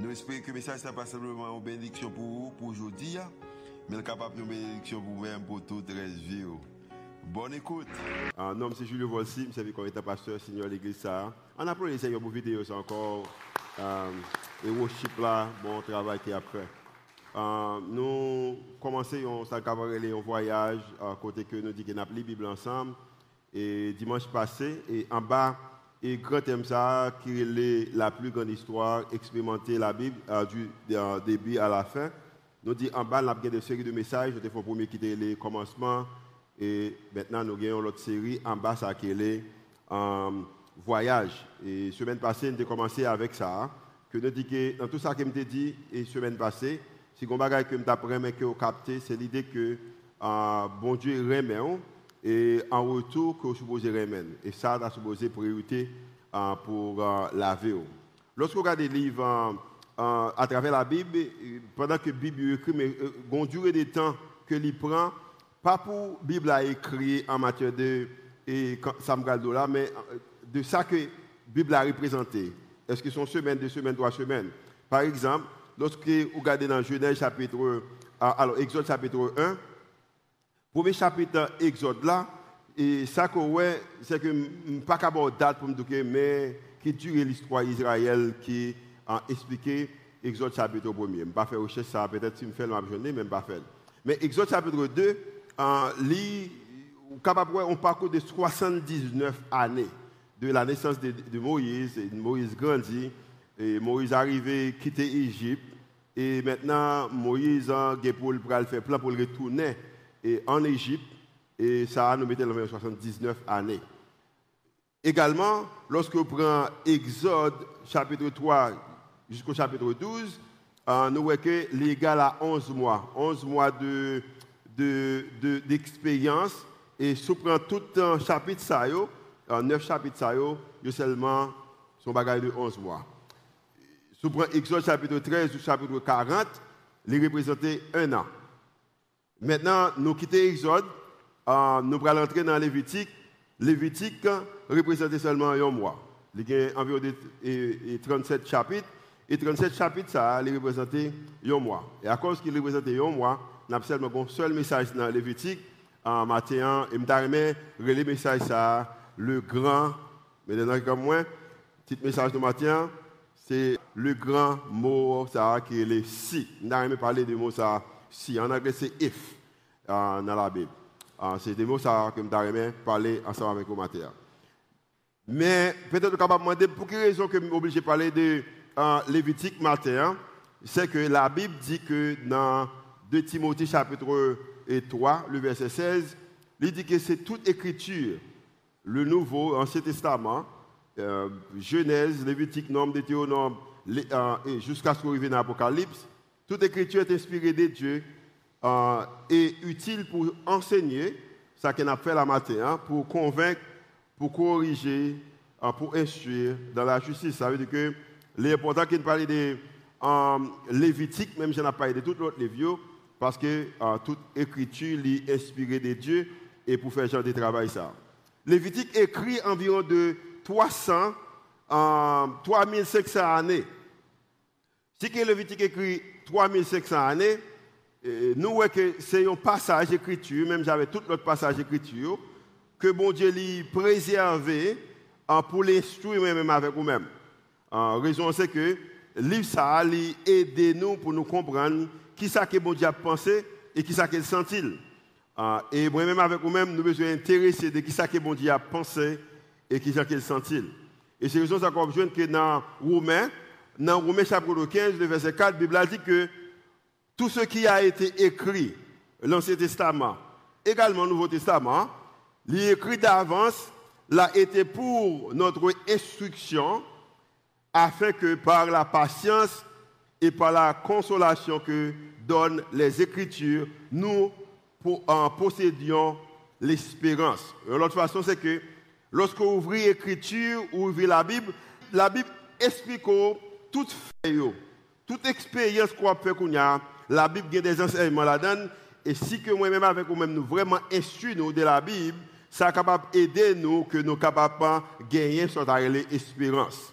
Nous espérons que le message n'est pas simplement une bénédiction pour vous, pour aujourd'hui, mais capable de bénédiction pour vous-même, pour toute la vie. Bonne écoute. Ah, non, c'est Julio Volsi, je suis comme pasteur, Seigneur l'église. On a pris les Seigneur pour vidéo, c'est encore euh, et worship là, bon travail qui a fait. Euh, nous commençons un voyage à côté que nous disons qu'on a la Bible ensemble. Et dimanche passé, et en bas, et grand thème ça, qui est la plus grande histoire, expérimenter la Bible euh, du début à la fin. Nous dit en bas, nous avons une série de messages. Nous avons premier quitter les commencements. Et maintenant, nous avons l'autre série en bas, ça qui est euh, voyage. Et semaine passée, nous avons commencé avec ça. Que nous dit que dans tout ça que je dit, et semaine passée, si on bagage que je apprends que vous capté, c'est l'idée que euh, bon Dieu remet et en retour que vous supposez remettre. Et ça, a supposé priorité euh, pour euh, la vie. Lorsque vous regardez les livres euh, à travers la Bible, pendant que la Bible est écrite, mais une durée de temps que l'il prend, pas pour la Bible a écrit en matière de et là, mais de ça que la Bible a représenté. Est-ce que sont semaines, deux semaines, trois semaines? Par exemple, lorsque vous regardez dans Genèse chapitre, alors Exode chapitre 1, Premier chapitre Exode là, et ça que ouais, c'est que pas qu'à date pour me dire mais qui dure l'histoire d'Israël qui a expliqué Exode chapitre 1 Je ne pas faire recherche ça, peut-être si je fais la journée, mais je pas faire. Mais Exode chapitre 2, euh, lit, capable on parcours de 79 années de la naissance de, Moïse, Moïse grandit, et Moïse arrivé, quitter l'Égypte, et maintenant Moïse a pour faire plan pour retourner en Égypte, et ça nous mettait dans 79 années. Également, lorsque vous prenez Exode chapitre 3 jusqu'au chapitre 12, euh, nous voyons que l'égal à 11 mois, 11 mois de, d'expérience, et si prenez tout un chapitre, ça, 9 chapitres, ça, il seulement son bagage de 11 mois. Si prenez Exode chapitre 13 ou chapitre 40, il représentait un an. Maintenant, nous quittons Exode, euh, nous allons entrer dans Lévitique. Lévitique représente seulement un mois. Il y a environ 37 chapitres. Et 37 chapitres, ça représente un mois. Et à cause qu'il représente un mois, nous avons seulement un seul message dans Lévitique en matin. Et je le message, ça, le grand, mais dans comme moi, petit message de matin, c'est le grand mot ça, qui est le si. Je parler de mot ça si. En anglais, c'est if euh, dans la Bible. Euh, c'est des mots que je parler ensemble avec vous matin. Mais peut-être que je demander pour quelle raison que je suis obligé de parler de euh, Lévitique matin. C'est que la Bible dit que dans 2 Timothée chapitre 3, le verset 16, il dit que c'est toute écriture, le Nouveau, Ancien Testament, euh, Genèse, Lévitique, Nombre, Deutéronome, jusqu'à ce qu'on arrive dans l'Apocalypse, toute écriture est inspirée de Dieu euh, et utile pour enseigner, ça qu'on a fait la matin, hein, pour convaincre, pour corriger, euh, pour instruire dans la justice. Ça veut dire que l'important qu'il parle de euh, Lévitique, même je n'ai pas de toutes les vieux, parce que toute écriture est inspirée de Dieu et pour faire genre de travail ça. Lévitique écrit environ de 300, 3500 années. Si que Lévitique écrit 3500 années, nous voyons que c'est un passage d'écriture, même j'avais tout l'autre passage d'écriture, que bon Dieu l'a préservé hein, pour l'instruire même avec vous-même. La raison c'est que livre ça a aidé nous pour nous comprendre qui ça que bon Dieu a pensé et qui ça qu'il senti. Hein, et moi-même avec vous-même, nous besoin intéresser de qui ça que bon Dieu a pensé et qui ça qu'il senti. Et c'est raison ça qu'on que dans Romains, dans Romains chapitre 15, le verset 4, la Bible a dit que tout ce qui a été écrit, l'Ancien Testament, également le Nouveau Testament, l'écrit d'avance, l'a été pour notre instruction, afin que par la patience et par la consolation que donnent les Écritures, nous en possédions l'espérance. L'autre façon, c'est que lorsque vous ouvrez l'Écriture ou ouvrez la Bible, la Bible explique toute fait, toute expérience qu'on fait qu'on a, la Bible a des enseignements là-dedans. Et si que moi-même avec vous-même nous vraiment instruisons de la Bible, ça est capable d'aider nous que nous capables de gagner sur l'espérance.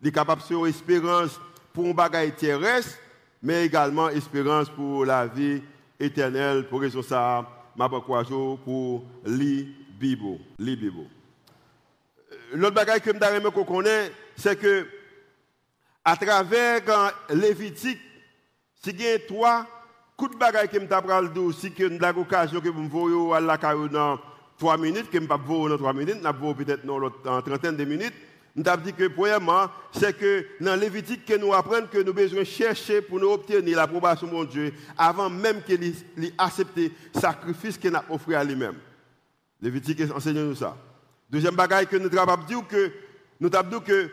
Nous capables de espérance pour un bagage terrestre, mais également espérance pour la vie éternelle. Pour raison ça, ma pour li Bible. L'autre bagage que je qu'on c'est que à travers Lévitique, si il y a trois coups de bagaille que je vais si que avons l'occasion que vous voyez à la dans trois minutes, que je ne pas vous dans trois minutes, je vais peut-être dans trentaine de minutes. Nous avons dit que, premièrement, c'est que dans Lévitique, que nous apprenons que nous avons besoin de chercher pour nous obtenir l'approbation de Dieu avant même qu'il ait accepté le sacrifice qu'il a offert à lui-même. Lévitique enseigne nous ça. Deuxième bagaille que nous avons dit que nous avons dit que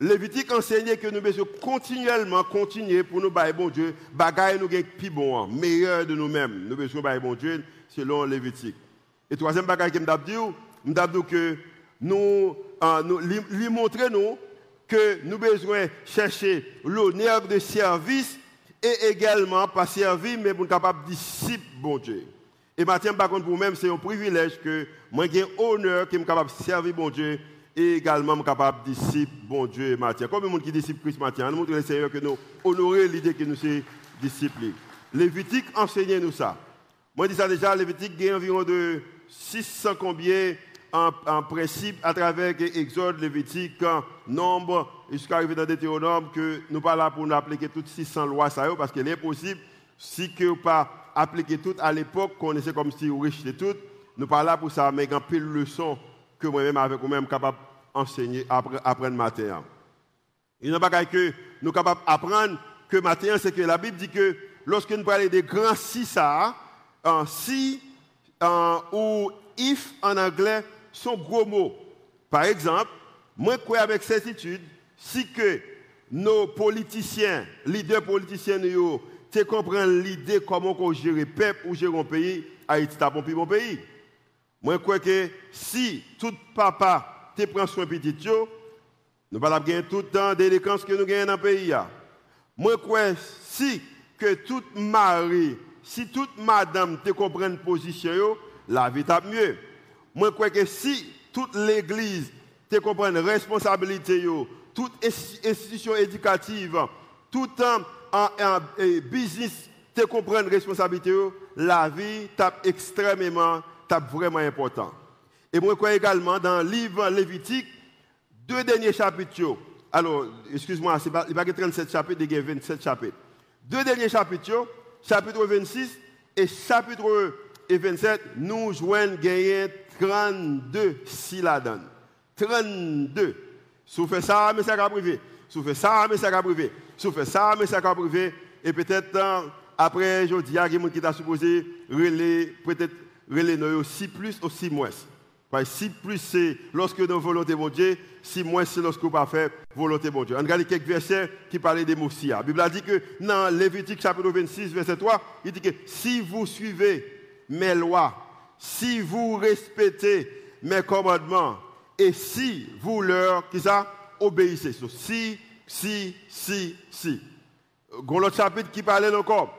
Lévitique enseigne que nous devons continuellement continuer pour nous bailler bon Dieu, bagaille nous plus bon, meilleur de nous-mêmes. Nous devons bailler bon Dieu selon Lévitique. Et troisième bagaille que nous nous que nous nous, lui montrer nous que nous besoin chercher l'honneur de service et également pas servir, mais pour être capable disciple, bon Dieu. Et maintenant, par contre, pour moi, c'est un privilège que moi j'ai honneur qui est capable de servir bon Dieu et également capable de disciple bon Dieu et Matthieu. Comme le monde qui disciple Christ Matthieu, nous montrons le Seigneur que nous honorons l'idée que nous sommes disciples. Lévitique enseigne nous ça. Moi, je dis ça déjà, Lévitique a environ de 600 combien en, principe à travers Exode, Lévitique, Nombre, jusqu'à arriver dans Deutéronome, que nous pas là pour nous appliquer toutes 600 lois, ça, parce qu'il est possible, si que pas appliquer toutes à l'époque, qu'on essaie comme si riche toutes, nous pas là pour ça, mais a de leçons que moi-même, avec vous-même, capable d'enseigner, apprendre matin. Il n'y a pas que nous sommes capables d'apprendre que matin, c'est que la Bible dit que lorsque nous parlons des grands si ça, si ou if en anglais, sont gros mots. Par exemple, moi, je crois avec certitude, si que nos politiciens, leaders politiciens, nous comprennent l'idée comment on gère le peuple ou gérer un pays, Haïti est un bon pays. Moi, je crois que si tout papa te prend soin petit, nous allons gagner tout le temps délinquance que nous gagnons dans le pays. Moi, crois si que toute mari, si toute madame te comprenne position, la vie est mieux. Moi, crois que si toute l'Église te comprend responsabilité, toute institution éducative, tout un, business te comprend responsabilité, la vie tape extrêmement, tape vraiment important. Et moi, crois également dans le livre Lévitique, deux derniers chapitres. Alors, excuse-moi, il n'y a pas 37 chapitres, il y a 27 chapitres. Deux derniers chapitres, chapitre 26 et chapitre 27, nous joignons gagner 32 si la donne. 32. Si vous faites ça, mais ça va privé. Si vous faites ça, mais ça va privé. Si vous faites ça, mais ça va privé. Et peut-être, euh, après, je dis, a quelqu'un qui t'a supposé peut-être, relayer 6 plus ou 6 moins. Que 6 plus, c'est lorsque nous volonté de Dieu, 6 moins, c'est lorsque vous pas faire volonté de Dieu. On regarde quelques versets qui parlent des mots La Bible a dit que dans Lévitique chapitre 26, verset 3, il dit que si vous suivez mes lois, si vous respectez mes commandements et si vous leur qui ça, obéissez. si, si, si, si. Dans l'autre chapitre qui parlait encore.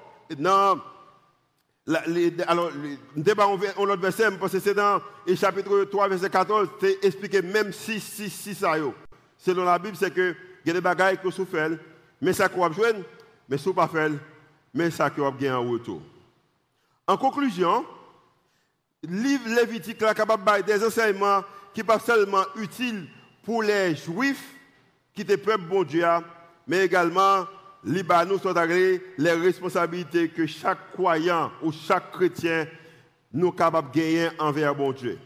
Alors, le débat en l'autre verset, parce que c'est dans le chapitre 3, verset 14, c'est expliqué même si, si, si, ça. Selon la Bible, c'est que il y a des bagailles que vous faites, mais ça qu'on jouer, mais ce pas fait, mais ça qu'on gagner en retour. En conclusion, livre Lévitique est capable des enseignements qui ne sont pas seulement utiles pour les juifs qui étaient peuple bon Dieu, mais également nous sont les responsabilités que chaque croyant ou chaque chrétien nous capable de gagner envers bon Dieu.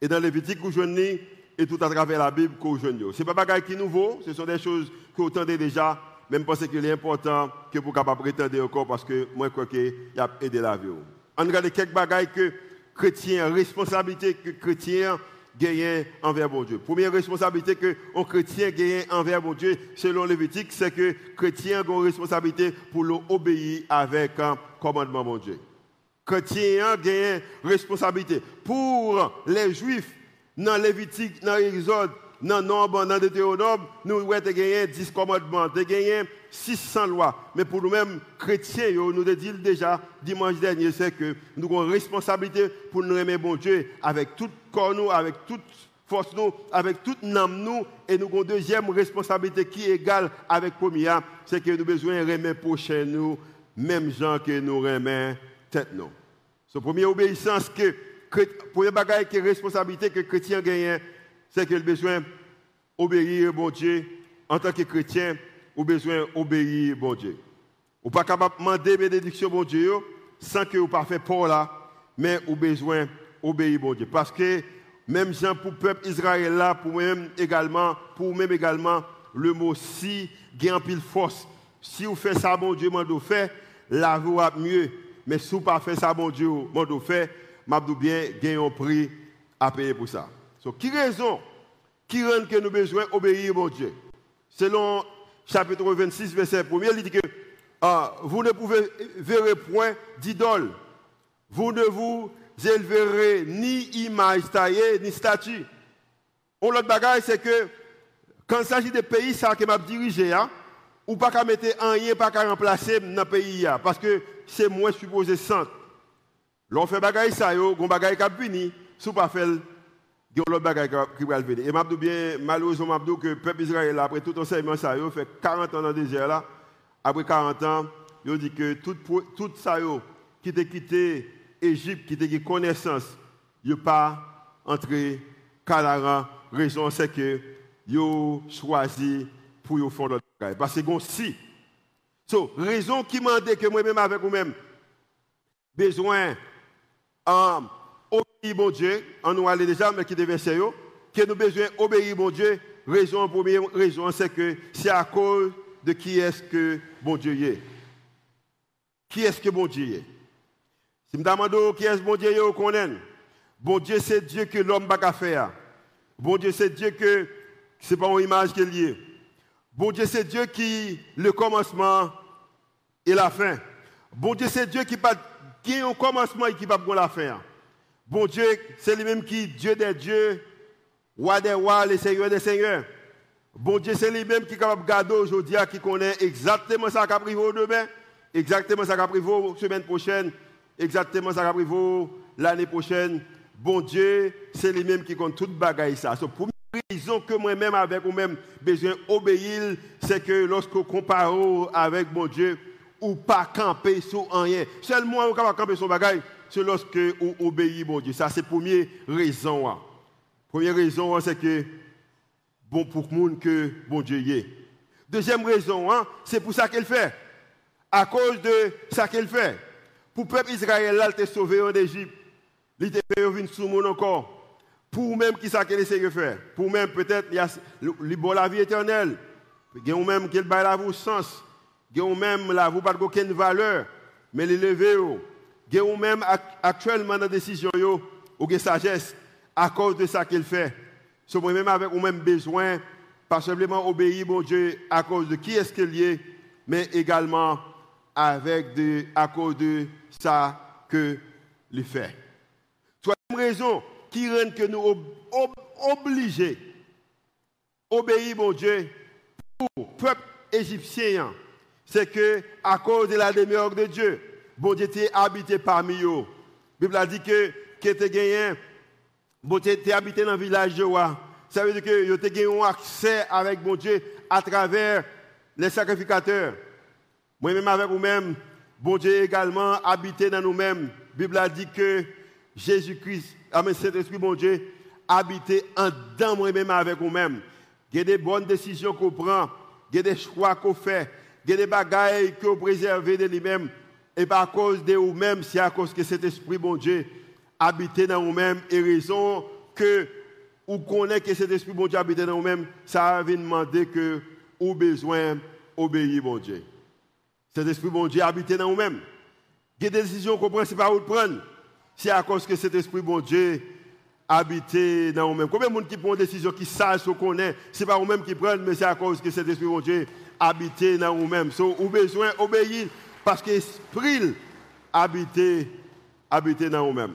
Et dans Lévitique, vous joignez et tout à travers la Bible que vous Ce n'est pas des qui nouveau, ce sont des choses que vous entendez déjà, même parce qu'il est important que vous capable prétendre encore parce que moi, je crois qu'il a aidé la vie. On regarde quelques bagailles que chrétiens, responsabilité que chrétiens gagne envers bon Dieu. Première responsabilité que un chrétien gagne envers bon Dieu, selon Lévitique, c'est que chrétien a une responsabilité pour l'obéir avec un commandement bon Dieu. Chrétien a une responsabilité. Pour les Juifs, dans Lévitique, dans l'Exode, dans Nombre, dans Deutéronome, nous avons gagné 10 commandements, nous 600 lois. Mais pour nous-mêmes, chrétiens, nous avons dit déjà dimanche dernier, c'est que nous avons une responsabilité pour nous aimer bon Dieu avec tout corps, nous, avec toute force, nous, avec toute âme, nous. Et nous avons une deuxième responsabilité qui est égale avec première, c'est que nous avons besoin de aimer prochain nous, même gens que nous aimons tête nous. C'est la première obéissance que, responsabilité que les chrétiens c'est qu'il a besoin d'obéir bon Dieu en tant que chrétien, ou besoin d'obéir bon Dieu. Ou pas capable de demander bénédiction bon Dieu sans que vous pas pour là, mais ou besoin d'obéir bon Dieu. Parce que même gens pour le peuple Israël là, pour même également, pour même également, le mot si gagne pile force. Si vous faites ça, bon Dieu, m'en fait, la vie va mieux. Mais si vous pas ça, bon Dieu, m'en fait, m'a bien, un prix à payer pour ça. So, qui raison qui rend que nous besoin d'obéir bon Dieu? Selon chapitre 26, verset 1, il dit que ah, vous ne pouvez verrez point d'idole. Vous ne vous élèverez ni image taillée, ni statue. L'autre bagage, c'est que quand il s'agit des pays ça que m'a dirigé, hein, ou pas qu'à mettre un rien, pas qu'à remplacer dans le pays, parce que c'est moins supposé centre. L'on fait bagage ça, yo, gon bagage qui puni, sous pas il y a qui va. Et je bien, malheureusement, que le peuple Israël, après tout enseignement, ça, il fait 40 ans dans le désert là. Après 40 ans, il dit que tout, tout ça, qui t'a quitté l'Égypte, qui t'a connaissance, il n'est pas entré Canara. Raison, c'est que ont choisi pour y faire notre bagage. Parce que si. So, raison qui m'a dit que moi-même avec vous-même, besoin. Um, mon Dieu, on nous allait déjà, mais qui devait verset, que nous besoin obéir mon Dieu. Raison, première raison, c'est que c'est à cause de qui est-ce que bon Dieu est. Qui est-ce que bon Dieu est? Si je me demande qui est-ce bon Dieu est, on connaît. Bon Dieu, c'est Dieu que l'homme n'a pas faire. Bon Dieu, c'est Dieu que ce n'est pas une image qu'il y a. Bon Dieu, c'est Dieu qui le commencement et la fin. Bon Dieu, c'est Dieu qui, qui a un commencement et qui pas la fin. Bon Dieu, c'est lui-même qui, Dieu des dieux, roi des rois, le Seigneur des seigneurs. Bon Dieu, c'est lui-même qui est capable de garder aujourd'hui, qui connaît exactement ça va arriver demain, exactement ça va arriver la semaine prochaine, exactement ça va arriver l'année prochaine. Bon Dieu, c'est lui-même qui compte toute bagaille ça. So, pour raison que moi-même, avec vous-même, besoin d'obéir, c'est que lorsque vous comparez avec bon Dieu, ou pas camper sur rien. Seulement, vous capable camper sur bagaille c'est lorsque vous obéissez bon Dieu. Ça, c'est la première raison. La hein. première raison, hein, c'est que bon pour le monde que bon Dieu y est. Deuxième raison, hein, c'est pour ça qu'elle fait. À cause de ça qu'elle fait. Pour le peuple Israël, là, il sauvé en Égypte. Il était venir sous monde encore. Pour même qui ça qu'elle essaie de faire. Pour même peut-être, il y a la vie éternelle. Il a même qui a la sens. A même la vous pas aucune valeur. Mais les lever ou même actuellement dans la décision, ou une sagesse, à cause de ça qu'il fait. C'est moi-même avec ou même besoin, pas simplement obéir mon Dieu à cause de qui est-ce qu'il est, mais également avec de, à cause de ça que il fait. Troisième raison qui rend que nous ob, obligés obéir mon Dieu pour le peuple égyptien, c'est que à cause de la demeure de Dieu, bon Dieu était habité parmi eux. La Bible a dit que qui était gagné, bon Dieu était habité dans le village de roi. Ça veut dire que vous avez un accès avec bon Dieu à travers les sacrificateurs. Moi-même avec vous-même, bon Dieu également habité dans nous-mêmes. La Bible a dit que Jésus-Christ, Amen, Saint-Esprit, bon Dieu, habité en dedans moi-même avec vous-même. Il y a des bonnes décisions qu'on prend, il y des choix qu'on fait, il y a des bagailles qu'on préserve de lui-même et pas à cause de vous-même, c'est à cause que cet esprit, bon Dieu, habite dans vous-même, et raison que vous connaissez que cet esprit, bon Dieu, habite dans vous-même, ça vient demander que vous besoin d'obéir, bon Dieu. Cet esprit, bon Dieu, habite dans vous-même. Quelle décision qu'on prend, ce n'est pas où prendre. C'est à cause que cet esprit, bon Dieu, habiter dans nous-mêmes. Combien de gens qui prennent des décisions qui savent ce qu'on est, ce n'est pas nous-mêmes qui prennent, mais c'est à cause que cet esprit de Dieu habite dans nous-mêmes. So, ou besoin d'obéir parce que l'esprit habite, dans nous-mêmes.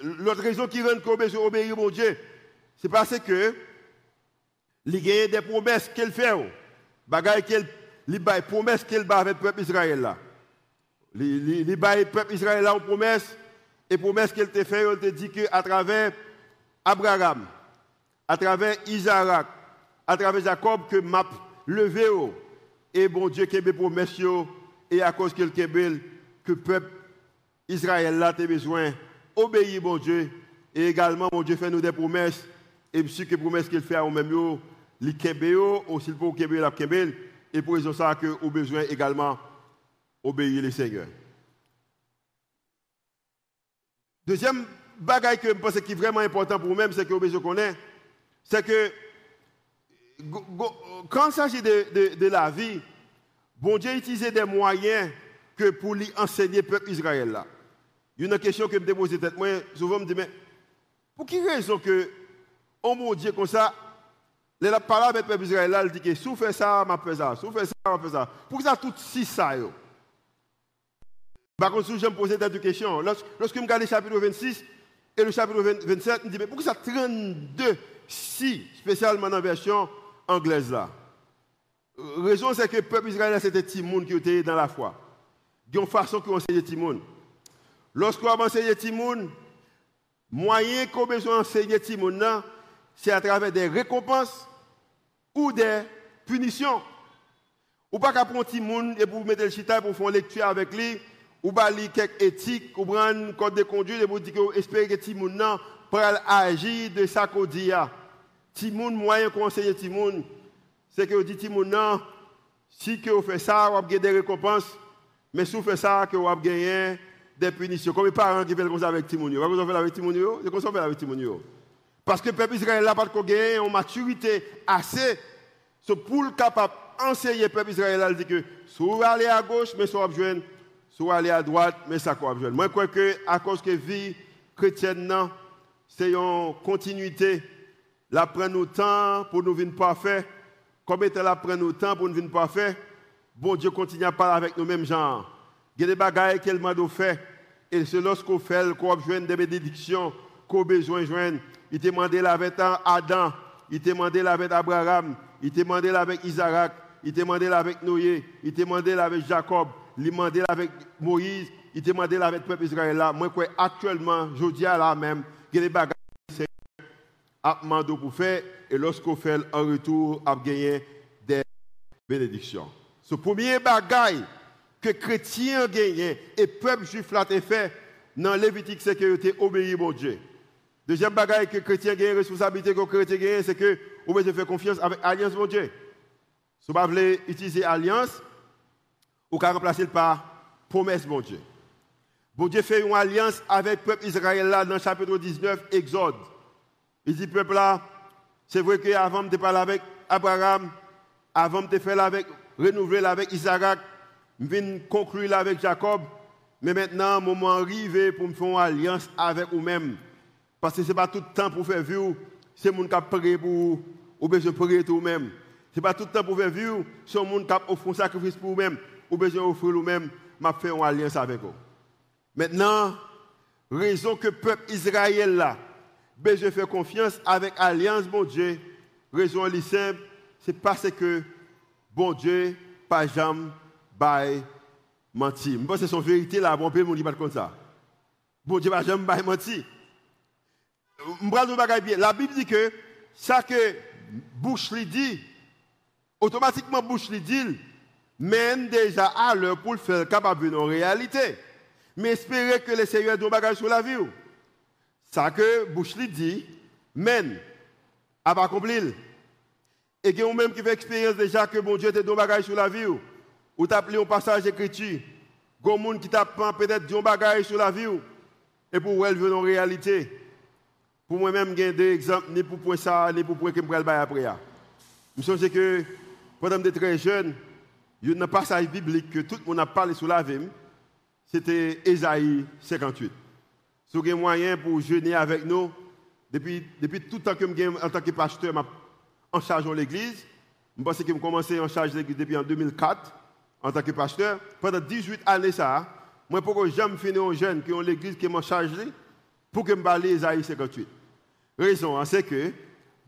L'autre raison qui rend qu'on besoin d'obéir mon Dieu, c'est parce que il y des promesses qu'elle fait. Bagaille qu'elle les promesses qu'elle bat avec le peuple Israël là. Les peuple Israël une promesse et promesse qu'elle te fait, elle te dit qu'à travers Abraham, à travers Isaac, à travers Jacob, que m'a levé, et bon Dieu qui promesse, et à cause a que le peuple Israël là a besoin. Obéir, bon Dieu, et également, mon Dieu fait nous des promesses, et si que promesses qu'il fait à nous-mêmes, les Kébéo, aussi pour Kébéo, la Kébéo, et pour raison ça que nous besoin également obéir les Seigneur. Deuxième bagaille que je pense qui est vraiment important pour nous-mêmes, c'est que besoin connaître, c'est que quand il s'agit de, la vie, bon Dieu utilisait des moyens que pour lui enseigner le peuple Israël. Il y a une question que je me pose tête, souvent je me dis, mais pour quelle raison que, oh mon Dieu, comme ça, la parole avec le peuple Israël il dit que si vous faites ça, je fais ça, si vous faites ça, fais ça. Pour ça, tout si ça, yo. Par contre, je me pose cette question. Lorsque je regarde le chapitre 26 et le chapitre 27, je me dis, mais pourquoi ça 32 si, spécialement dans la version anglaise là raison, c'est que le peuple israélien, c'était Timoun qui était dans la foi. Il y a une façon qu'on enseigne Timoun. Lorsqu'on a enseigné Timoun, moyen qu'on besoin d'enseigner Timoun, c'est à travers des récompenses ou des punitions. Ou pas qu'à prendre Timoun et pour mettre le chita pour faire une lecture avec lui ou pas lire quelques éthiques, ou prendre code de conduite et vous dire que espérer que Timoun pour agir de qu'on dit. Timoun, moyen conseiller Timoun, c'est que vous dites Timoun non, si vous faites ça, vous avez des récompenses, mais si vous faites ça, vous avez des punitions. Comme les parents qui font comme ça avec Timoun. Vous avez fait avec Timoun, c'est comme ça avec Timoun. Parce que le peuple Israël n'a pas gagné une maturité assez pour le capable d'enseigner le peuple Israël, il dit que si vous allez à gauche, mais si vous avez soit aller à droite, mais ça quoi. Moi, je crois que à cause que vie chrétienne, c'est une continuité. La prend temps pour nous venir parfait. Comme la prend nous temps pour nous venir parfait, bon Dieu continue à parler avec nous mêmes gens. Il y a des bagailles qu'elle m'a fait. Et c'est lorsqu'on fait, qu'on a besoin des bénédictions, qu'on a besoin joindre. Il t'a demandé avec Adam, il t'a demandé avec Abraham, il t'a demandé avec Isaac, il t'a demandé avec Noé, il t'a demandé avec Jacob il demandé avec Moïse, il demandé avec le peuple Israël là. Moi, actuellement, je dis là même, que les bagages a demandé pour faire, et lorsqu'on fait en retour, a gagné des bénédictions. Ce premier bagage que chrétiens ont gagné et le peuple juif l'a fait dans Lévitique, c'est tu obéi au Dieu. Deuxième bagage que chrétiens ont gagné, responsabilité que chrétiens ont gagné, c'est que vous pouvez faire confiance avec Alliance mon Dieu. Si vous voulez utiliser Alliance, ou qu'à remplacer par promesse, mon Dieu. Bon Dieu fait une alliance avec le peuple Israël là dans le chapitre 19, Exode. Il dit, peuple là, c'est vrai qu'avant de parler avec Abraham, avant de faire avec, renouveler avec Isaac, je viens conclure avec Jacob, mais maintenant, moment arrivé pour me faire une alliance avec vous-même. Parce que ce n'est pas tout le temps pour faire vivre, c'est mon qui prié pour ou besoin de tout-même. Ce n'est pas tout le temps pour faire vivre, c'est mon qui a offert un sacrifice pour vous-même ou besoin d'offrir nous-mêmes, m'a fait une alliance avec vous. Maintenant, raison que le peuple Israël là, besoin faire confiance avec alliance, bon Dieu, raison est simple, c'est parce que bon Dieu, pas jamais, bail, menti. Je que c'est son vérité là, bon, peut pas comme ça. Bon Dieu, pas jamais, bail, menti. La Bible dit que ça que bouche lui dit, automatiquement bouche lui dit, mène déjà à l'heure pour le faire capable de réalité. Mais espérer que le Seigneur ait bagage sur la vie. Ça que Bouche dit, mène à pas accomplir. Et que même qui fait expérience déjà que mon Dieu te donne bagage sur la vie. Ou? T'as appelé un passage écrit. Gon monde qui t'a peut-être un bagage sur la vie. Et pour elle venir en réalité. Pour moi-même, j'ai deux exemples, ni pour point ça, ni pour point que je vais après. Je pense que pendant que très jeune, il y a un passage biblique que tout le monde a parlé sur la vie, c'était Ésaïe 58. Si vous avez moyen pour jeûner avec nous, depuis, depuis tout le temps que je en tant que pasteur en charge de l'église, je pense que je commencé en charge de l'église depuis en 2004 en tant que pasteur. Pendant 18 années, ça, moi, pourquoi jamais fini un jeune qui ont l'église qui m'a chargé pour que je parle Isaïe 58. Raison, hein, c'est que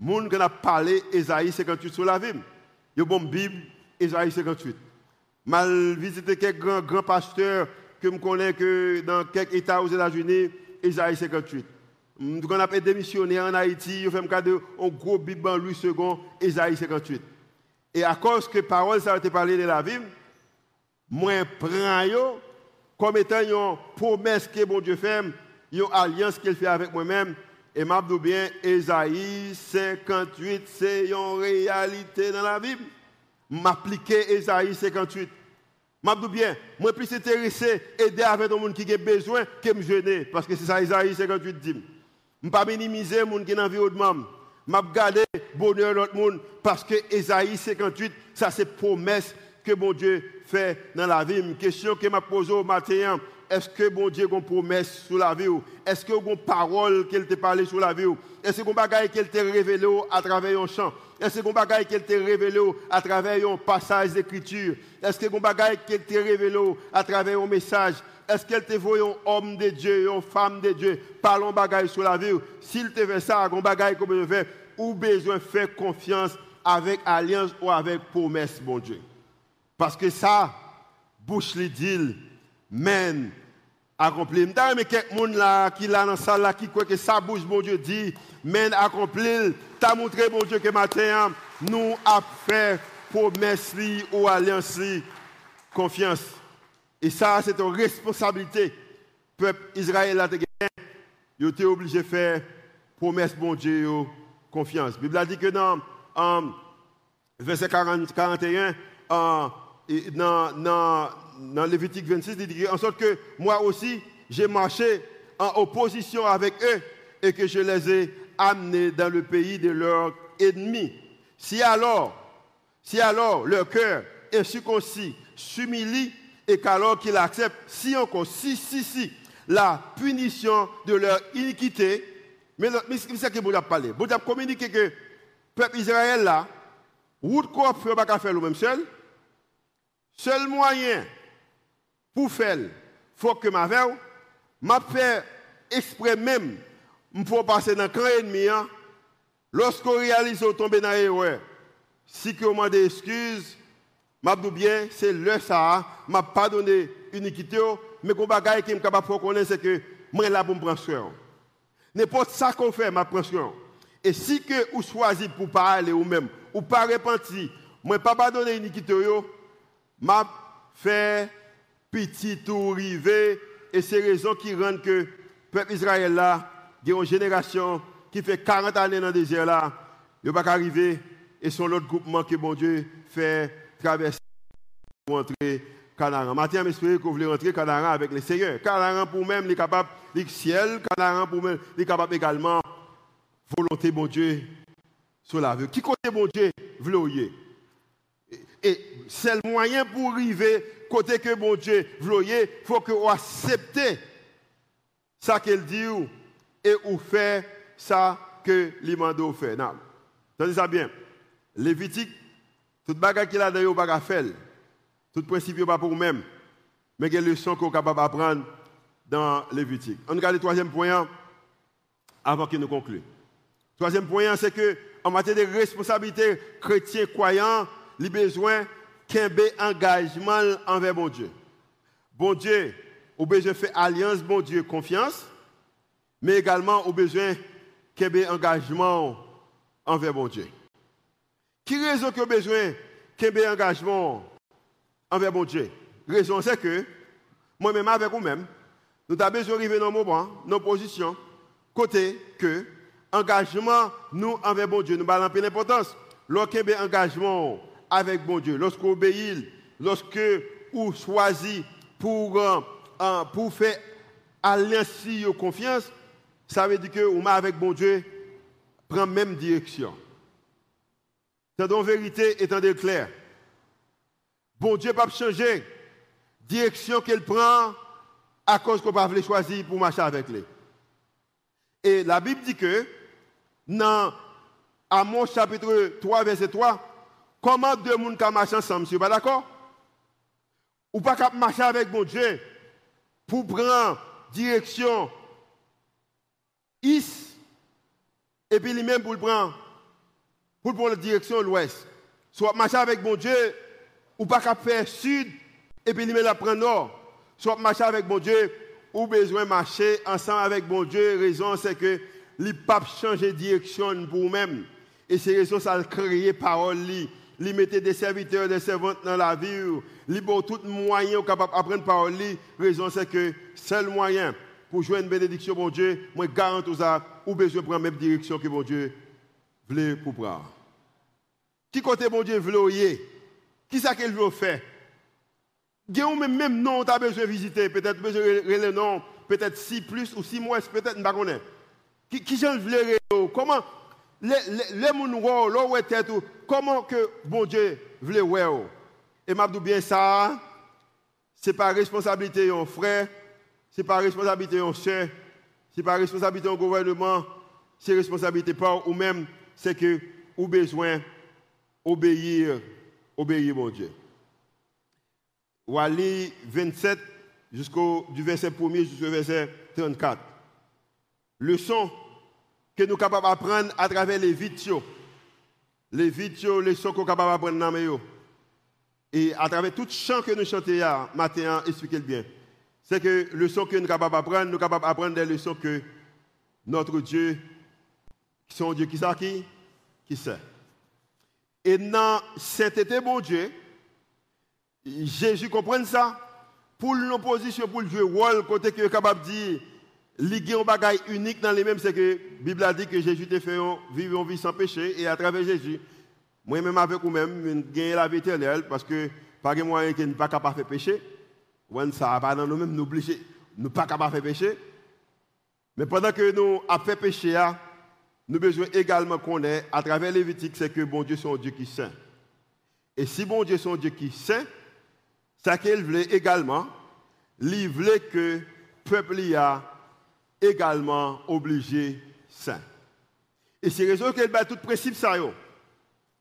gens qui ont parlé Isaïe 58 sur la vie, il y a une bonne Bible, Isaïe 58. Mal visité quelques grands, grands pasteurs que je connais que dans quelques États aux États-Unis, Isaïe 58. Quand on a démissionné en Haïti, on fait un gros Bible en Louis II, Isaïe 58. Et à cause que parole ça a été parlé de la vie, moi, prends comme étant une promesse que bon Dieu fait, une alliance qu'il fait avec moi-même. Et m'a bien, Esaïe 58, c'est une réalité dans la Bible. M'appliquer Esaïe 58. M'a bien, moi plus intéressé aider avec les gens qui ont besoin que me gêner. Parce que c'est ça Esaïe 58 dit. Je ne pas minimiser les gens qui ont environnement. Je garder le bonheur de l'autre monde. Parce que Esaïe 58, ça c'est promesse que bon Dieu fait dans la vie. Une question que m'a posée au matin, est-ce que bon Dieu a une promesse sur la vie Est-ce que une parole qu'il t'a parlé sur la vie Est-ce que bagage qu'il t'a révélé à travers un chant? Est-ce que bagage qu'il t'a révélé à travers un passage d'écriture? Est-ce que bagage qu'il t'a révélé à travers un message? Est-ce qu'elle te voit un homme de Dieu, une femme de Dieu, parlons bagage sur la vie S'il te fait ça, un bagage comme je fais, ou besoin de faire confiance avec alliance ou avec promesse, bon Dieu. Parce que ça, bouche les dit, mène accompli. Je mais quelqu'un là qui là dans la salle là qui croit que ça bouche bon Dieu dit mène accompli. T'as montré bon Dieu que matin nous a fait promesse ou alliance confiance. Et ça c'est une responsabilité. Peuple Israël a était obligé de faire promesse bon Dieu confiance. La Bible a dit que dans verset 40, 41 dans, Lévitique 26, il dit en sorte que moi aussi, j'ai marché en opposition avec eux et que je les ai amenés dans le pays de leurs ennemis. Si alors, si alors leur cœur est circoncis, s'humilie et qu'alors qu'ils acceptent, si encore, si, si, si, la punition de leur iniquité, mais c'est ce que vous avez parlé. Vous avez communiqué que le peuple Israël là, route qu'on ne pas faire le même seul, Seul moyen pour faire, faut que ma veille, m'a fait exprès même, pour passer dans le camp ennemi, hein. lorsqu'on réalise qu'on tombe dans l'erreur, si que on des excuses, m'a dit bien, c'est le ça, m'a pardonné iniquité, mais qu'on bagaille qui est capable de c'est que moi là pour me prendre soin. N'importe ça qu'on fait, m'a prendre soin. Et si que vous choisissez pour parler ou même, ou pas repentir, moi pas pardonner iniquité, m'a fait petit tout rivé et c'est raison qui rendent que le peuple Israël là, a une génération qui fait 40 années dans le désert là, il pas arriver et son l'autre groupement que bon Dieu fait traverser pour entrer Canaan. Maintenant, j'espère que vous voulez rentrer Canaan avec le Seigneur. Canaan pour même, est capable, le ciel, Canaan pour même, est capable également, volonté bon Dieu sur la vie. Qui côté bon Dieu, voulez et c'est le moyen pour arriver côté que bon Dieu il faut que vous acceptez ça qu'il dit et vous fait ça que l'imando fait. Non. Tenez ça bien. Lévitique, toute bagarre qu'il a dans pas faire. Tout principe pas pour vous-même. Mais des leçons qu'on est capable d'apprendre dans Lévitique. On regarde le troisième point avant qu'il nous conclue. Troisième point, c'est que en matière de responsabilité chrétien croyant, il besoin qu'un engagement envers mon Dieu. Bon Dieu, au besoin faire alliance, bon Dieu, confiance, mais également au besoin qu'un engagement envers mon Dieu. Qui raison que besoin qu'un engagement envers mon Dieu? Raison c'est que moi-même avec vous-même, nous avons besoin d'arriver dans nos moment, côté que engagement nous envers bon Dieu, nous avons l'importance. Lorsqu'un engagement avec bon Dieu, lorsque obéissez, lorsque vous choisissez pour, euh, euh, pour faire alliance de confiance, ça veut dire que vous avec bon Dieu prend même direction. C'est en vérité, étant clair, bon Dieu pas changer direction qu'elle prend à cause qu'on pas choisir pour marcher avec lui. Et la Bible dit que dans Amos chapitre 3, verset 3, comment deux personnes peuvent marcher ensemble, monsieur, pas d'accord? Ou pas marcher avec mon Dieu pour prendre direction Is, et puis lui-même pour prendre, pour prendre la direction l'ouest. Soit marcher avec mon Dieu, ou pas faire sud, et puis lui-même la prendre nord. Soit marcher avec mon Dieu, ou besoin marcher ensemble avec mon Dieu. Raison, c'est que les papes changent de direction pour vous-même. Et c'est raison, ça a créé parole. Li mettait des serviteurs, des servantes dans la vie. Li bon tout moyen capable d'apprendre parole. Raison, c'est que seul moyen pour jouer une bénédiction, mon Dieu, moi garantis ça, ou besoin de prendre la même direction que mon Dieu voulait pour prendre. Qui côté mon Dieu voulait Qui ça qu'il veut faire? Même même nom, tu as besoin de visiter, peut-être besoin de nom, peut-être six plus ou six mois, peut-être, je ne sais pas. Qui, qui j'en veux Comment, les gens, comment que bon Dieu voulait voir Et m'a bien ça, ce n'est pas responsabilité de frère, ce n'est pas responsabilité de soeur, ce n'est pas responsabilité du gouvernement, c'est responsabilité pas ou même, c'est que ou besoin obéir, obéir mon Dieu. Wali 27 jusqu'au du verset 1 jusqu'au verset 34. Leçon que nous sommes capables d'apprendre à travers les vidéos. Les vidéos, les sons que nous sommes capables d'apprendre dans les Et à travers tout chant que nous chantons matin, expliquez-le bien. C'est que le son que nous sommes capables d'apprendre, nous sommes capables d'apprendre des leçons que notre Dieu, qui sont Dieu qui sait qui, qui sait. Et dans cet été, bon Dieu, Jésus comprend ça. Pour l'opposition, pour le jouer rôle, côté que est capable de dire, il un bagage unique dans les mêmes, c'est que la Bible a dit que Jésus t'a fait vivre une vie sans péché, et à travers Jésus, moi-même avec vous-même, gagner la vie éternelle, parce que pas de moyen qui n'est pas capable de faire péché. Ça va pas dans nous-mêmes, nous obliger, nous pas capable de faire péché. Mais pendant que nous avons fait péché, nous avons besoin également connaître, à travers Lévitique, c'est que bon Dieu c'est un Dieu qui est saint. Et si bon Dieu c'est un Dieu qui est saint, ça qu'il voulait également, il voulait que le peuple y a également obligé saint. Et c'est raison qu'il bat tout principe ça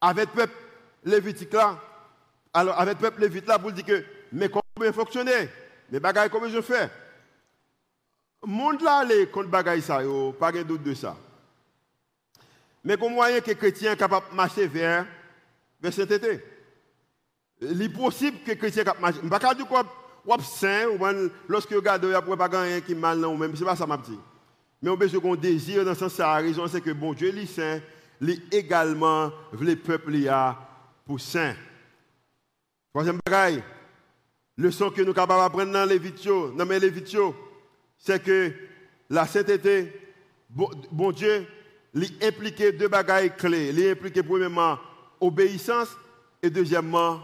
avec le peuple lévitique là. Alors avec le peuple lévitique là pour dire que mais comment fonctionner Mais bagaille comment je fais? Monde là les contre bagaille ça pas de doute de ça. Mais comment moyen que sont capables de marcher vers vers été il est possible que les chrétiens marchent. Je ne dire que saint, ou lorsque vous regardez, il n'y a pas rien qui est mal, non, même. Ce n'est pas ça, ma petite. Mais on besoin qu'on désire dans ce sens, la raison, c'est que bon Dieu, est saint, il également, le peuple, pour saint. Troisième bagaille, le son que nous sommes capables d'apprendre dans les dans les vidéos, c'est que la sainteté, bon, bon Dieu, il implique deux bagailles clés. Il implique premièrement obéissance et deuxièmement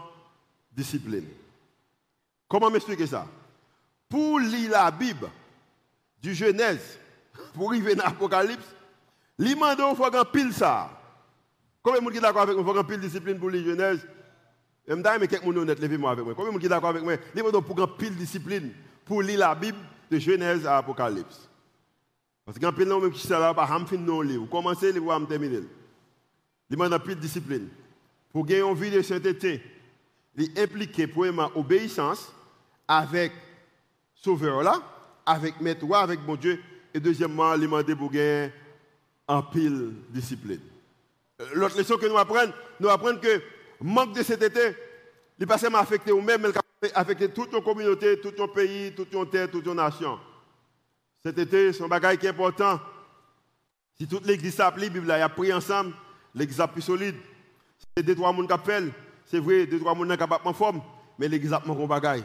discipline. Comment m'expliquer ça? Pour lire la Bible, du Genèse, pour arriver dans l'Apocalypse, il faut qu'il pile ça. Combien de gens sont d'accord avec moi? Il faut qu'il pile discipline pour lire Genèse? Je me dis, mais quelqu'un honnête, levez-moi avec moi. Combien de gens sont d'accord avec moi? Il faut qu'il pile discipline pour lire la Bible de Genèse à Apocalypse. Parce qu'en pile, même qui sont là, pas fin non livre. Commencez le voir, terminer. Faut pile discipline. Pour gagner une vie de sainteté, il implique premièrement obéissance avec sauveur là, avec maître avec mon Dieu, et deuxièmement, il demande pour gagner en pile discipline. Euh, l'autre leçon que nous apprenons, nous apprenons que manque de cet été, il pas seulement affecté nous-mêmes, mais il affecté toute nos communauté, tout nos pays, toute nos terre, toute nos nations. Cet été, c'est un bagage qui est important. Si toute l'église s'applique, la a pris ensemble, l'église plus solide. C'est des trois personnes qui appellent c'est vrai, deux, trois personnes capables en forme, mais exactement comme bagaille.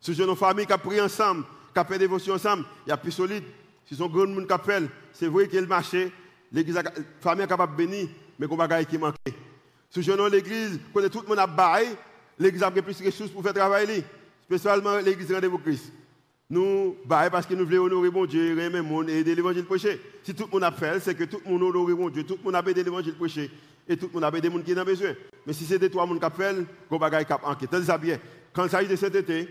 Si c'est une famille qui a pris ensemble, qui a fait dévotion ensemble, il y a plus solide. Si un grand monde qui appelle, c'est vrai qu'il marché, l'église, la famille est capable de bénir, mais comme bagaille qui manque. Si c'est l'église, quand tout le monde a baillé, l'église a plus de ressources pour faire travailler, spécialement l'église Rendez-vous Christ. Nous, baillons parce que nous voulons honorer mon Dieu, aimer monde et aider l'évangile prêché. Si tout le monde a fait, c'est que tout le monde honore mon Dieu, tout le monde a aidé l'évangile prêché et tout le monde a des gens qui ont besoin. Mais si c'est des trois personnes qui appellent, qu'on bagaille cap enquête. ça. Quand il s'agit de cet été,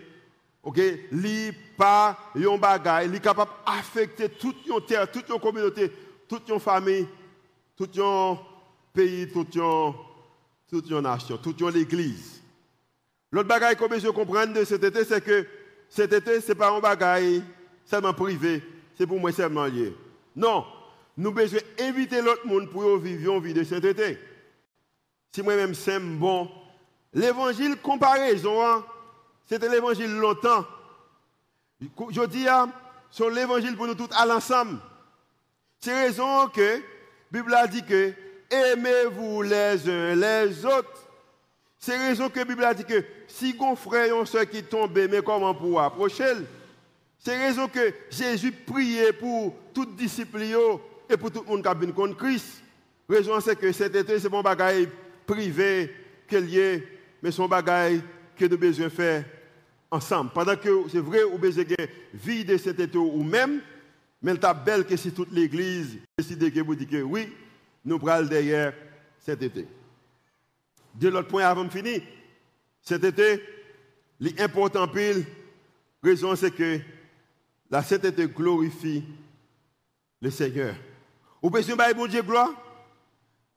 OK, li pas yon bagay, li capable d'affecter toute une terre, toute une communauté, toute une famille, tout un pays, toute une nation, toute l'église. L'autre bagaille qu'on besoin comprendre de cet été, c'est que cet été, ce n'est pas un bagaille seulement privé, c'est pour moi seulement lié. Non, nous besoin inviter l'autre monde pour vivre une vie de sainteté. Si moi-même c'est bon, l'évangile comparaison, hein, c'était l'évangile longtemps. Je dis, hein, sur l'évangile pour nous tous à l'ensemble. C'est raison que la Bible a dit que aimez-vous les uns les autres. C'est raison que la Bible a dit que si un frère ou soeur qui tombe, mais comment pour approcher C'est raison que Jésus priait pour toute disciples et pour tout le monde qui a bien contre Christ. Raison c'est que cet été, c'est mon bagage privé qu'il y ait, mais son bagage que nous besoin faire ensemble. Pendant que c'est vrai, vous besoin de de cet été ou même, mais c'est belle que si toute l'église décide que vous dites que oui, nous prenons derrière cet été. De l'autre point avant de finir, cet été, l'important pile, raison c'est que la cet été glorifie le Seigneur. Vous pouvez dire, bon Dieu, gloire,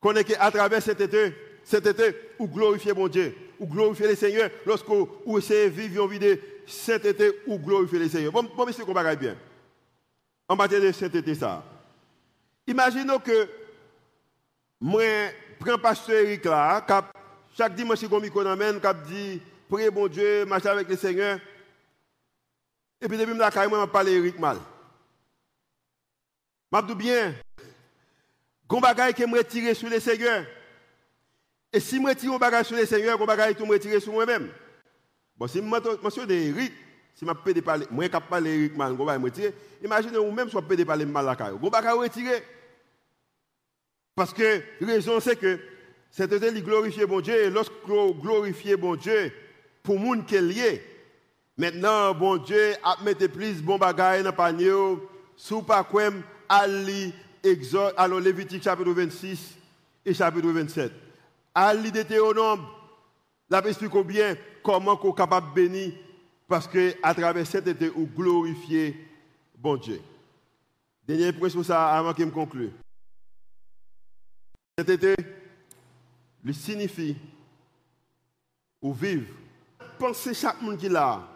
qu'on est qu'à travers cet été, cet été, vous glorifiez mon Dieu, ou glorifiez le Seigneur, lorsque vous essayez de vivre une vie de été, ou glorifiez le Seigneur. Bon, bon monsieur, va bien. En matière de été, ça. Imaginons que moi, prends pasteur Eric là, chaque dimanche, je suis comme qui dit, priez bon Dieu, marcher avec le Seigneur. Et puis, depuis que je je parle Eric mal. Je dis bien, que me retirer sur le Seigneur. Et si je retire un bagage sur le Seigneur, gon bagay tout me retirer sur moi-même. Bon, si je mentionne Eric, si je peux parler, moi je parler Eric mal, gon bagay me retirer. Imaginez vous même soit peut parler mal la caille. Gon bagay retirer. Parce que la raison c'est que c'était de glorifier bon Dieu lorsque glorifier bon Dieu pour monde qui est lié. Maintenant bon Dieu a mis plus bon bagay dans panier sous pas quoi alors Lévitique chapitre 26 et chapitre 27. À l'idée théonome, la explique bien comment on est capable de bénir parce que à travers cet été, ou glorifier bon Dieu. Dernière impression ça avant que je conclue. Cet été, lui signifie ou vivre. Pensez chaque monde qui là,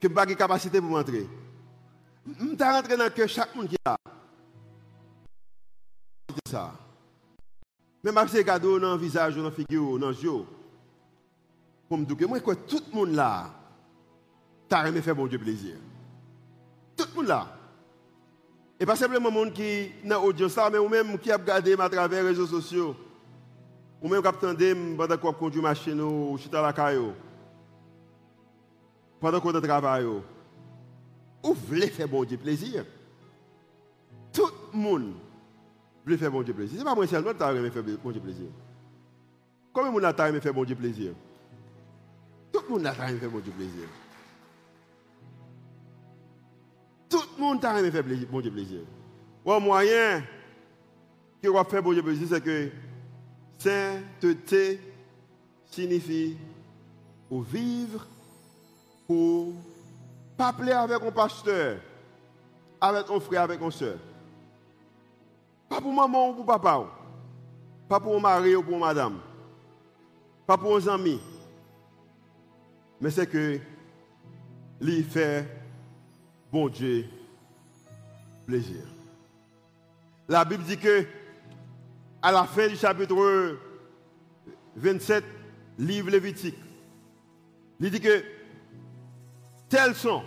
que pas de capacité pour rentrer. Je rentré dans le cœur chaque monde qui là ça. Même si c'est cadeau dans le visage, dans la figure, dans le jeu. Pour me dire que tout le monde là, t'as aimé faire bon Dieu plaisir. Tout le monde là. Et pas simplement le monde qui est dans l'audience, mais même qui a regardé à travers les réseaux sociaux. Ou même qui a attendu pendant qu'on conduit machine ou chute à la caillou. Pendant qu'on travaille. Ou voulez faire bon Dieu plaisir. Tout le monde voulez faire bon Dieu plaisir. Ce n'est pas moi seulement qui aimé faire bon Dieu plaisir. Combien de a aimé faire bon Dieu plaisir Tout le monde a aimé faire bon Dieu plaisir. Tout le monde a aimé faire bon Dieu plaisir. Le moyen qui va faire bon Dieu plaisir, c'est que sainteté signifie pour vivre pour pas plaire avec un pasteur, avec un frère, avec un soeur. Pas pour maman ou pour papa. Pas pour mari ou pour madame. Pas pour un ami. Mais c'est que lui fait bon Dieu plaisir. La Bible dit que à la fin du chapitre 27, livre Lévitique, il dit que tels sont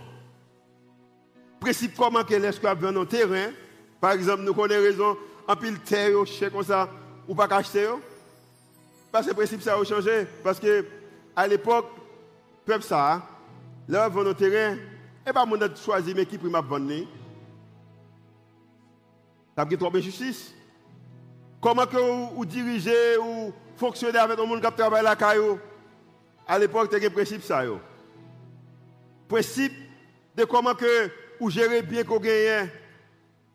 principes comment que l'esclave vient dans terrain. Par exemple, nous connaissons raison en pile terre, chèque comme ça, ou pas acheter. Parce que le principe, ça a changé. Parce que à l'époque, peuple ça, là, vend nos terrain, et pas mon choisir mais qui prime à vendre. Ça a trop de justice. Comment que vous, dirigez ou fonctionnez avec le monde qui travaille la caillou À l'époque, c'était un principe ça. Yo. Principe de comment que vous gérez bien qu'on gagne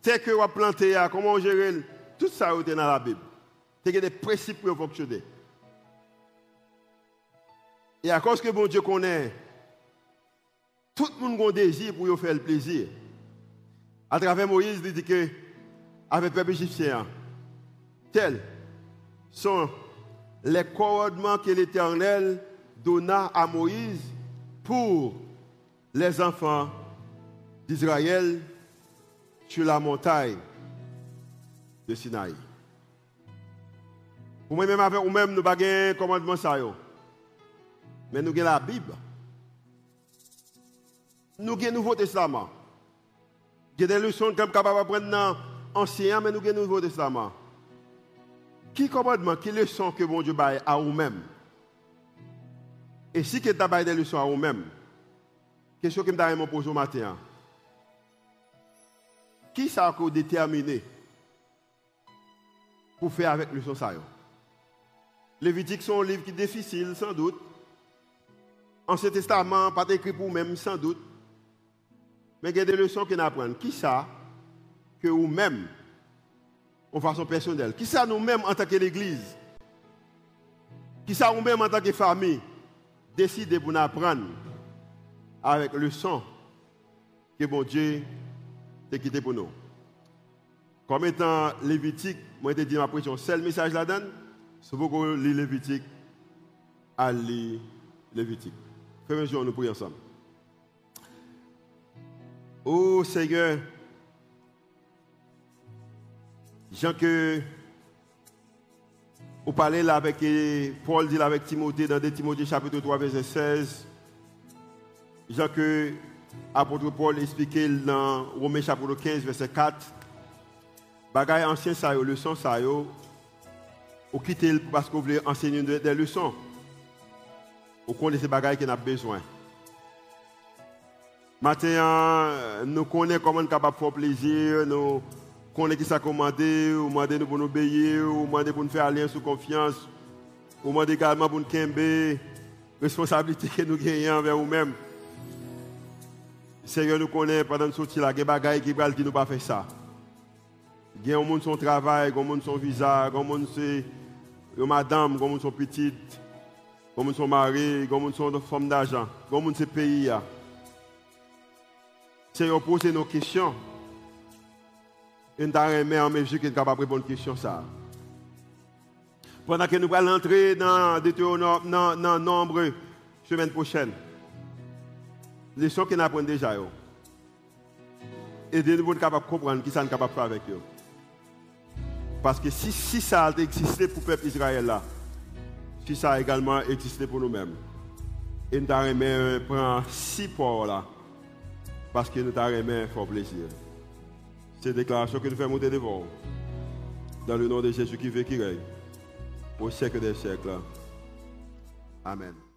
c'est que vous planté, comment on gère, tout ça est dans la Bible. C'est des principes pour fonctionner. Et à cause que bon Dieu connaît, tout le monde a un désir pour faire le plaisir. À travers Moïse, il dit que, avec le peuple égyptien, Tels sont les commandements que l'Éternel donna à Moïse pour les enfants d'Israël sur la montagne de Sinaï. Pour moi-même, avec nous-mêmes, nous n'avons pas commandement. Mais nous avons la Bible. Nous avons le Nouveau Testament. Il y a des leçons que nous capables d'apprendre dans l'Ancien, mais nous avons le Nouveau Testament. Qui commandement, qui leçon que bon Dieu baille à vous-même? Et si tu as des leçons à vous-même, question que je me pose au matin. Qui ça a déterminé pour faire avec leçon ça Lévitique sont un livre qui est difficile, sans doute. Ancien Testament, pas écrit pour vous-même, sans doute. Mais il y a des leçons qu'on apprend. Qui ça que vous-même, en façon personnelle, qui ça nous-mêmes en tant qu'Église, qui ça nous-mêmes en tant que famille, décider pour nous apprendre avec le sang que bon Dieu a quitté pour nous. Comme étant Lévitique, moi je dit ma pression, seul message là-dedans, c'est pour qu'on lit Lévitique, à lire Lévitique. Frères et nous prions ensemble. Oh Seigneur, Jean que vous parlez là avec Paul dit là avec Timothée dans 2 Timothée chapitre 3 verset 16. Jean que apôtre Paul expliquait dans Romains chapitre 15 verset 4. Bagaille ancien ça yo, leçon ça yo. Ou quitter parce vous voulez enseigner des leçons. Vous connaissez ces bagailles qu'on a besoin. Maintenant, nous connaissons comment nous sommes capables de faire plaisir, nous connaissons qui ça commandé, nous demandons pour nous obéir, nous demandons pour nous faire alliance sous confiance, nous demandons également pour nous responsabilité que nous gagnons envers nous-mêmes. Seigneur, nous connaissons pendant nous sortir là, il y a des choses qui ne nous pas faire ça. Il y a des gens son travail, des gens son visa, des gens son madame, des gens son petite, des gens son mari, des gens son femme d'argent, des gens son pays. Seigneur, poser nos questions. Et nous avons en mesure qui est capable de répondre aux questions. Pendant que nous allons entrer dans le nombre semaine prochaine, que nous apprenons déjà. Et nous sommes capables de comprendre qui sont capables de faire avec eux. Parce que si, ça a existé pour le peuple Israël là, si ça a également existé pour nous-mêmes, et nous avons pris six ports là parce que nous t'avons fort plaisir. C'est déclaration que nous faisons monter devant. Dans le nom de Jésus qui veut qui règne. Au siècle des siècles. Amen.